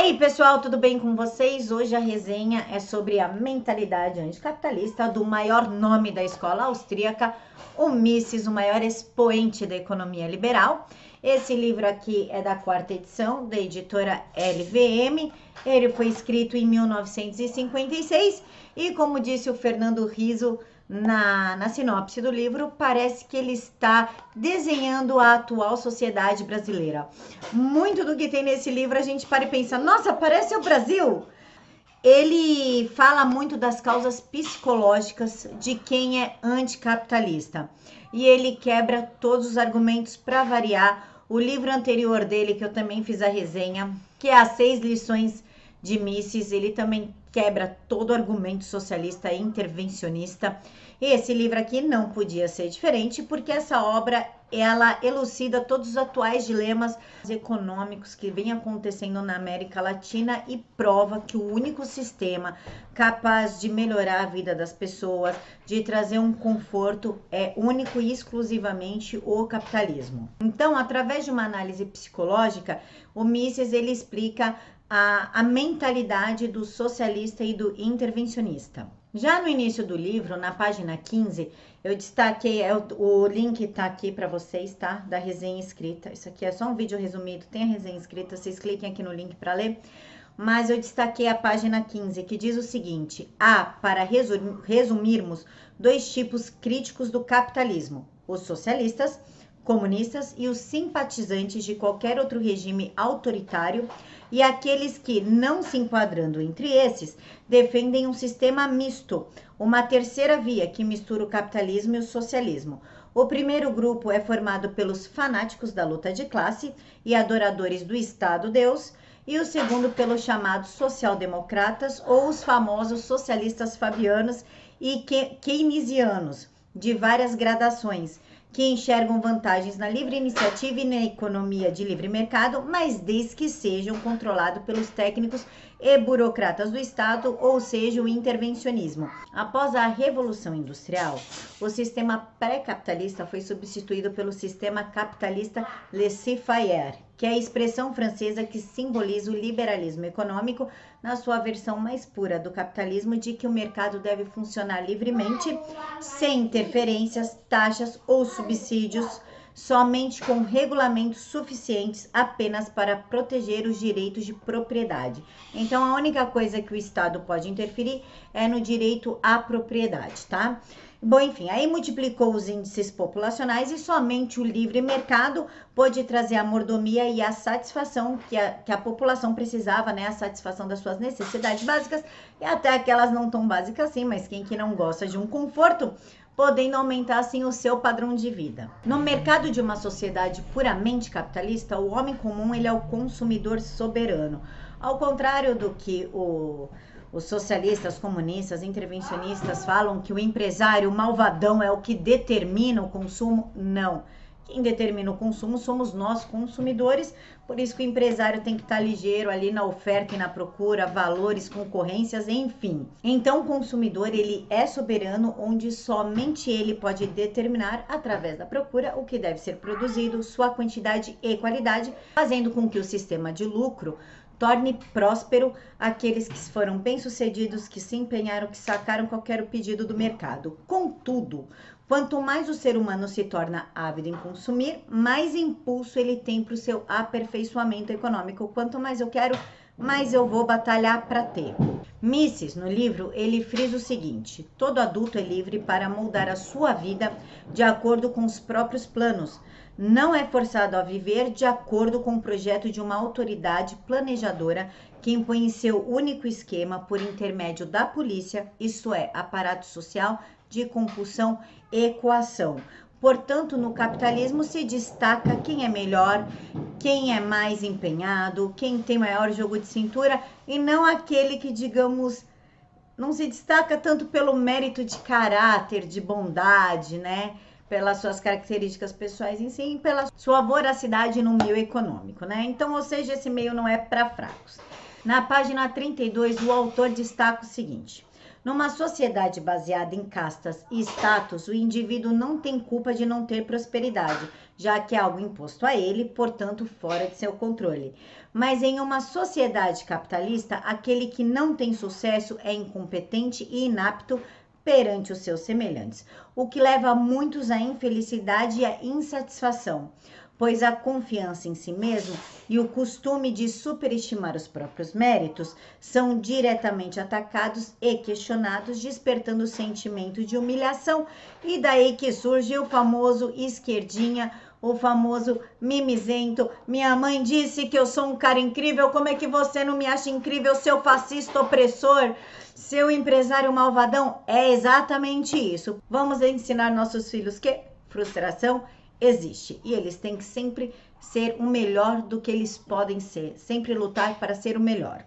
aí, pessoal, tudo bem com vocês? Hoje a resenha é sobre a mentalidade anticapitalista do maior nome da escola austríaca, o Mises, o maior expoente da economia liberal. Esse livro aqui é da quarta edição, da editora LVM. Ele foi escrito em 1956 e, como disse o Fernando Riso, na, na sinopse do livro, parece que ele está desenhando a atual sociedade brasileira. Muito do que tem nesse livro a gente para e pensa: nossa, parece o Brasil! Ele fala muito das causas psicológicas de quem é anticapitalista e ele quebra todos os argumentos para variar. O livro anterior dele, que eu também fiz a resenha, que é As Seis Lições de Mises, ele também quebra todo argumento socialista e intervencionista. E esse livro aqui não podia ser diferente, porque essa obra ela elucida todos os atuais dilemas econômicos que vem acontecendo na América Latina e prova que o único sistema capaz de melhorar a vida das pessoas, de trazer um conforto, é único e exclusivamente o capitalismo. Então, através de uma análise psicológica, o Mises ele explica a, a mentalidade do socialista e do intervencionista. Já no início do livro, na página 15, eu destaquei, é, o, o link tá aqui para vocês, tá? Da resenha escrita. Isso aqui é só um vídeo resumido, tem a resenha escrita, vocês cliquem aqui no link para ler. Mas eu destaquei a página 15, que diz o seguinte: há, para resumirmos, dois tipos críticos do capitalismo: os socialistas comunistas e os simpatizantes de qualquer outro regime autoritário, e aqueles que, não se enquadrando entre esses, defendem um sistema misto, uma terceira via que mistura o capitalismo e o socialismo. O primeiro grupo é formado pelos fanáticos da luta de classe e adoradores do Estado-Deus, e o segundo pelos chamados social-democratas ou os famosos socialistas fabianos e keynesianos, de várias gradações, que enxergam vantagens na livre iniciativa e na economia de livre mercado, mas desde que sejam controlados pelos técnicos e burocratas do Estado, ou seja, o intervencionismo. Após a Revolução Industrial, o sistema pré-capitalista foi substituído pelo sistema capitalista laissez-faire, que é a expressão francesa que simboliza o liberalismo econômico na sua versão mais pura do capitalismo de que o mercado deve funcionar livremente, sem interferências, taxas ou subsídios, somente com regulamentos suficientes apenas para proteger os direitos de propriedade. Então a única coisa que o Estado pode interferir é no direito à propriedade, tá? Bom, enfim, aí multiplicou os índices populacionais e somente o livre mercado pôde trazer a mordomia e a satisfação que a, que a população precisava, né? A satisfação das suas necessidades básicas e até aquelas não tão básicas assim, mas quem que não gosta de um conforto, podendo aumentar assim o seu padrão de vida. No mercado de uma sociedade puramente capitalista, o homem comum ele é o consumidor soberano. Ao contrário do que o os socialistas, comunistas, intervencionistas falam que o empresário malvadão é o que determina o consumo. Não. Quem determina o consumo somos nós, consumidores. Por isso que o empresário tem que estar ligeiro ali na oferta e na procura, valores, concorrências, enfim. Então, o consumidor ele é soberano, onde somente ele pode determinar através da procura o que deve ser produzido, sua quantidade e qualidade, fazendo com que o sistema de lucro torne próspero aqueles que foram bem-sucedidos, que se empenharam, que sacaram qualquer pedido do mercado. Contudo, quanto mais o ser humano se torna ávido em consumir, mais impulso ele tem para o seu aperfeiçoamento econômico. Quanto mais eu quero, mais eu vou batalhar para ter. Mises, no livro, ele frisa o seguinte: todo adulto é livre para moldar a sua vida de acordo com os próprios planos não é forçado a viver de acordo com o projeto de uma autoridade planejadora que impõe seu único esquema por intermédio da polícia, isto é, aparato social de compulsão e coação. Portanto, no capitalismo se destaca quem é melhor, quem é mais empenhado, quem tem maior jogo de cintura e não aquele que, digamos, não se destaca tanto pelo mérito de caráter, de bondade, né? pelas suas características pessoais em si e pela sua voracidade no meio econômico, né? Então, ou seja, esse meio não é para fracos. Na página 32, o autor destaca o seguinte: numa sociedade baseada em castas e status, o indivíduo não tem culpa de não ter prosperidade, já que é algo imposto a ele, portanto, fora de seu controle. Mas em uma sociedade capitalista, aquele que não tem sucesso é incompetente e inapto perante os seus semelhantes, o que leva muitos à infelicidade e à insatisfação pois a confiança em si mesmo e o costume de superestimar os próprios méritos são diretamente atacados e questionados, despertando o sentimento de humilhação. E daí que surge o famoso esquerdinha, o famoso mimizento. Minha mãe disse que eu sou um cara incrível, como é que você não me acha incrível, seu fascista opressor? Seu empresário malvadão? É exatamente isso. Vamos ensinar nossos filhos que frustração existe e eles têm que sempre ser o melhor do que eles podem ser, sempre lutar para ser o melhor.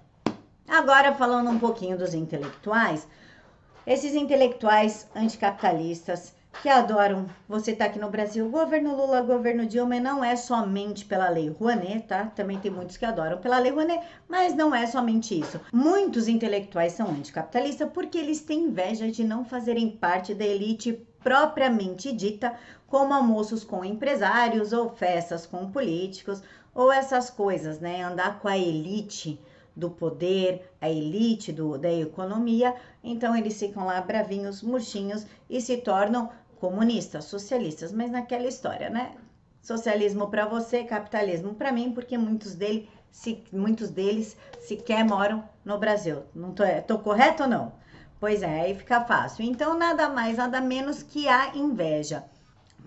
Agora falando um pouquinho dos intelectuais, esses intelectuais anticapitalistas que adoram você estar tá aqui no Brasil, governo Lula, governo Dilma, não é somente pela lei Rouanet, tá? Também tem muitos que adoram pela lei Rouanet, mas não é somente isso. Muitos intelectuais são anticapitalistas porque eles têm inveja de não fazerem parte da elite propriamente dita, como almoços com empresários ou festas com políticos, ou essas coisas, né? Andar com a elite do poder, a elite do, da economia, então eles ficam lá bravinhos, murchinhos e se tornam comunistas, socialistas, mas naquela história, né? Socialismo para você, capitalismo para mim, porque muitos deles, se, muitos deles sequer moram no Brasil. Não tô, tô correto ou não? Pois é, aí fica fácil. Então, nada mais, nada menos que a inveja.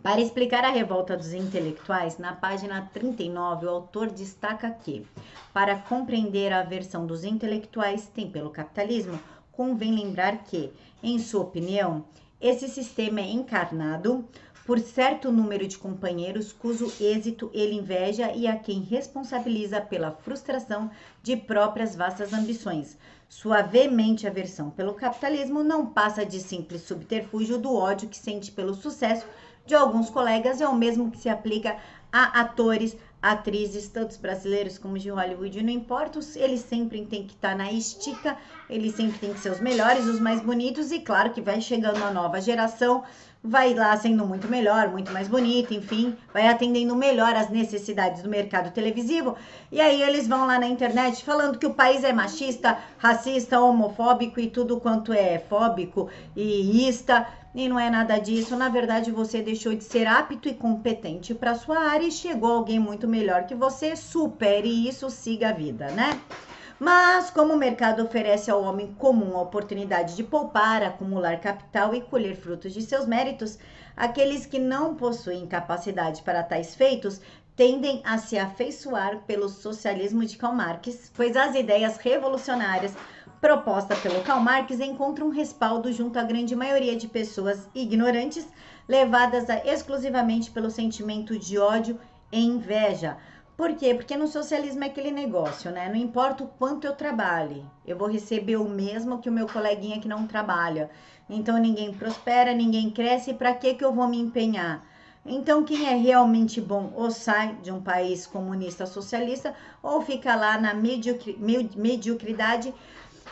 Para explicar a revolta dos intelectuais, na página 39, o autor destaca que, para compreender a aversão dos intelectuais tem pelo capitalismo, convém lembrar que, em sua opinião, esse sistema é encarnado por certo número de companheiros cujo êxito ele inveja e a quem responsabiliza pela frustração de próprias vastas ambições, sua veemente aversão pelo capitalismo não passa de simples subterfúgio do ódio que sente pelo sucesso de alguns colegas, é o mesmo que se aplica a atores, atrizes, tanto brasileiros como de Hollywood, não importa, eles sempre têm que estar na estica, eles sempre têm que ser os melhores, os mais bonitos, e claro que vai chegando uma nova geração, vai lá sendo muito melhor, muito mais bonita, enfim, vai atendendo melhor as necessidades do mercado televisivo. E aí eles vão lá na internet falando que o país é machista, racista, homofóbico e tudo quanto é fóbico e ista. E não é nada disso. Na verdade, você deixou de ser apto e competente para sua área e chegou alguém muito melhor que você. Supere isso, siga a vida, né? Mas, como o mercado oferece ao homem comum a oportunidade de poupar, acumular capital e colher frutos de seus méritos, aqueles que não possuem capacidade para tais feitos tendem a se afeiçoar pelo socialismo de Karl Marx, pois as ideias revolucionárias propostas pelo Karl Marx encontram respaldo junto à grande maioria de pessoas ignorantes, levadas a, exclusivamente pelo sentimento de ódio e inveja por quê? Porque no socialismo é aquele negócio, né? Não importa o quanto eu trabalhe, eu vou receber o mesmo que o meu coleguinha que não trabalha. Então ninguém prospera, ninguém cresce, para que que eu vou me empenhar? Então quem é realmente bom ou sai de um país comunista socialista ou fica lá na mediocri mediocridade,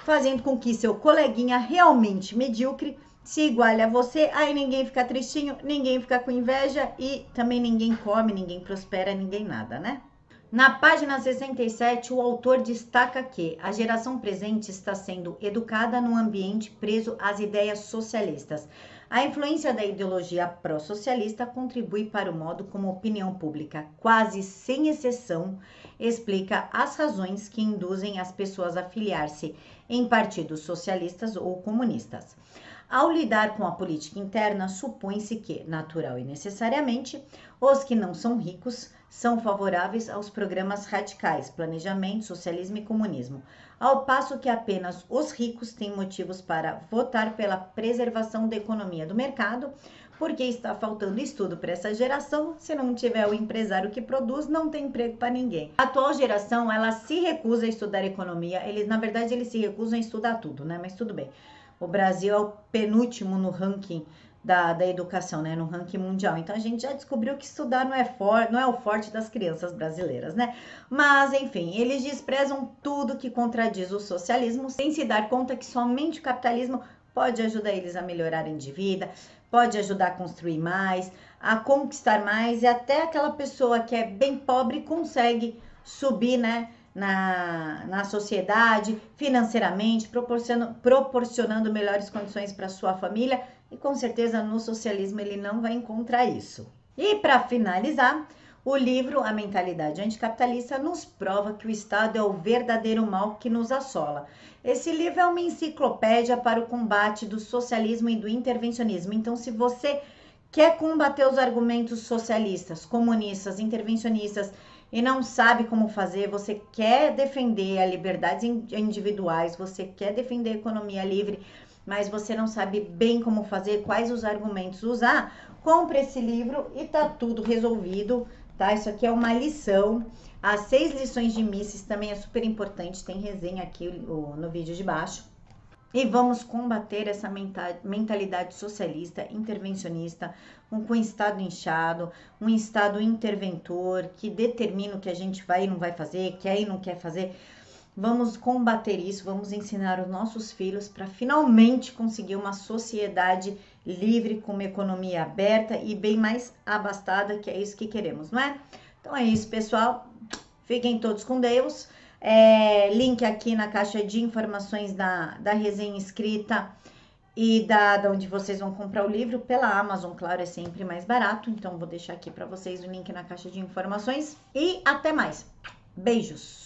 fazendo com que seu coleguinha realmente medíocre se iguale a você, aí ninguém fica tristinho, ninguém fica com inveja e também ninguém come, ninguém prospera, ninguém nada, né? Na página 67, o autor destaca que a geração presente está sendo educada num ambiente preso às ideias socialistas. A influência da ideologia pró-socialista contribui para o modo como a opinião pública, quase sem exceção, explica as razões que induzem as pessoas a filiar-se em partidos socialistas ou comunistas. Ao lidar com a política interna, supõe-se que, natural e necessariamente, os que não são ricos são favoráveis aos programas radicais, planejamento, socialismo e comunismo, ao passo que apenas os ricos têm motivos para votar pela preservação da economia do mercado, porque está faltando estudo para essa geração. Se não tiver o empresário que produz, não tem emprego para ninguém. A atual geração, ela se recusa a estudar economia. Eles, na verdade, eles se recusam a estudar tudo, né? Mas tudo bem. O Brasil é o penúltimo no ranking da, da educação, né, no ranking mundial. Então a gente já descobriu que estudar não é, for, não é o forte das crianças brasileiras, né? Mas enfim, eles desprezam tudo que contradiz o socialismo, sem se dar conta que somente o capitalismo pode ajudar eles a melhorarem de vida, pode ajudar a construir mais, a conquistar mais e até aquela pessoa que é bem pobre consegue subir, né? Na, na sociedade, financeiramente, proporcionando, proporcionando melhores condições para sua família e com certeza no socialismo ele não vai encontrar isso. E para finalizar, o livro A Mentalidade Anticapitalista nos prova que o Estado é o verdadeiro mal que nos assola. Esse livro é uma enciclopédia para o combate do socialismo e do intervencionismo. Então, se você quer combater os argumentos socialistas, comunistas, intervencionistas e não sabe como fazer, você quer defender a liberdades individuais, você quer defender a economia livre, mas você não sabe bem como fazer, quais os argumentos usar, compre esse livro e tá tudo resolvido tá? Isso aqui é uma lição. As seis lições de Mises também é super importante, tem resenha aqui no vídeo de baixo. E vamos combater essa mentalidade socialista, intervencionista, com um Estado inchado, um Estado interventor que determina o que a gente vai e não vai fazer, quer e não quer fazer. Vamos combater isso, vamos ensinar os nossos filhos para finalmente conseguir uma sociedade livre, com uma economia aberta e bem mais abastada, que é isso que queremos, não é? Então é isso, pessoal. Fiquem todos com Deus. É, link aqui na caixa de informações da, da resenha escrita e da, da onde vocês vão comprar o livro pela Amazon, claro, é sempre mais barato. Então vou deixar aqui para vocês o link na caixa de informações e até mais. Beijos.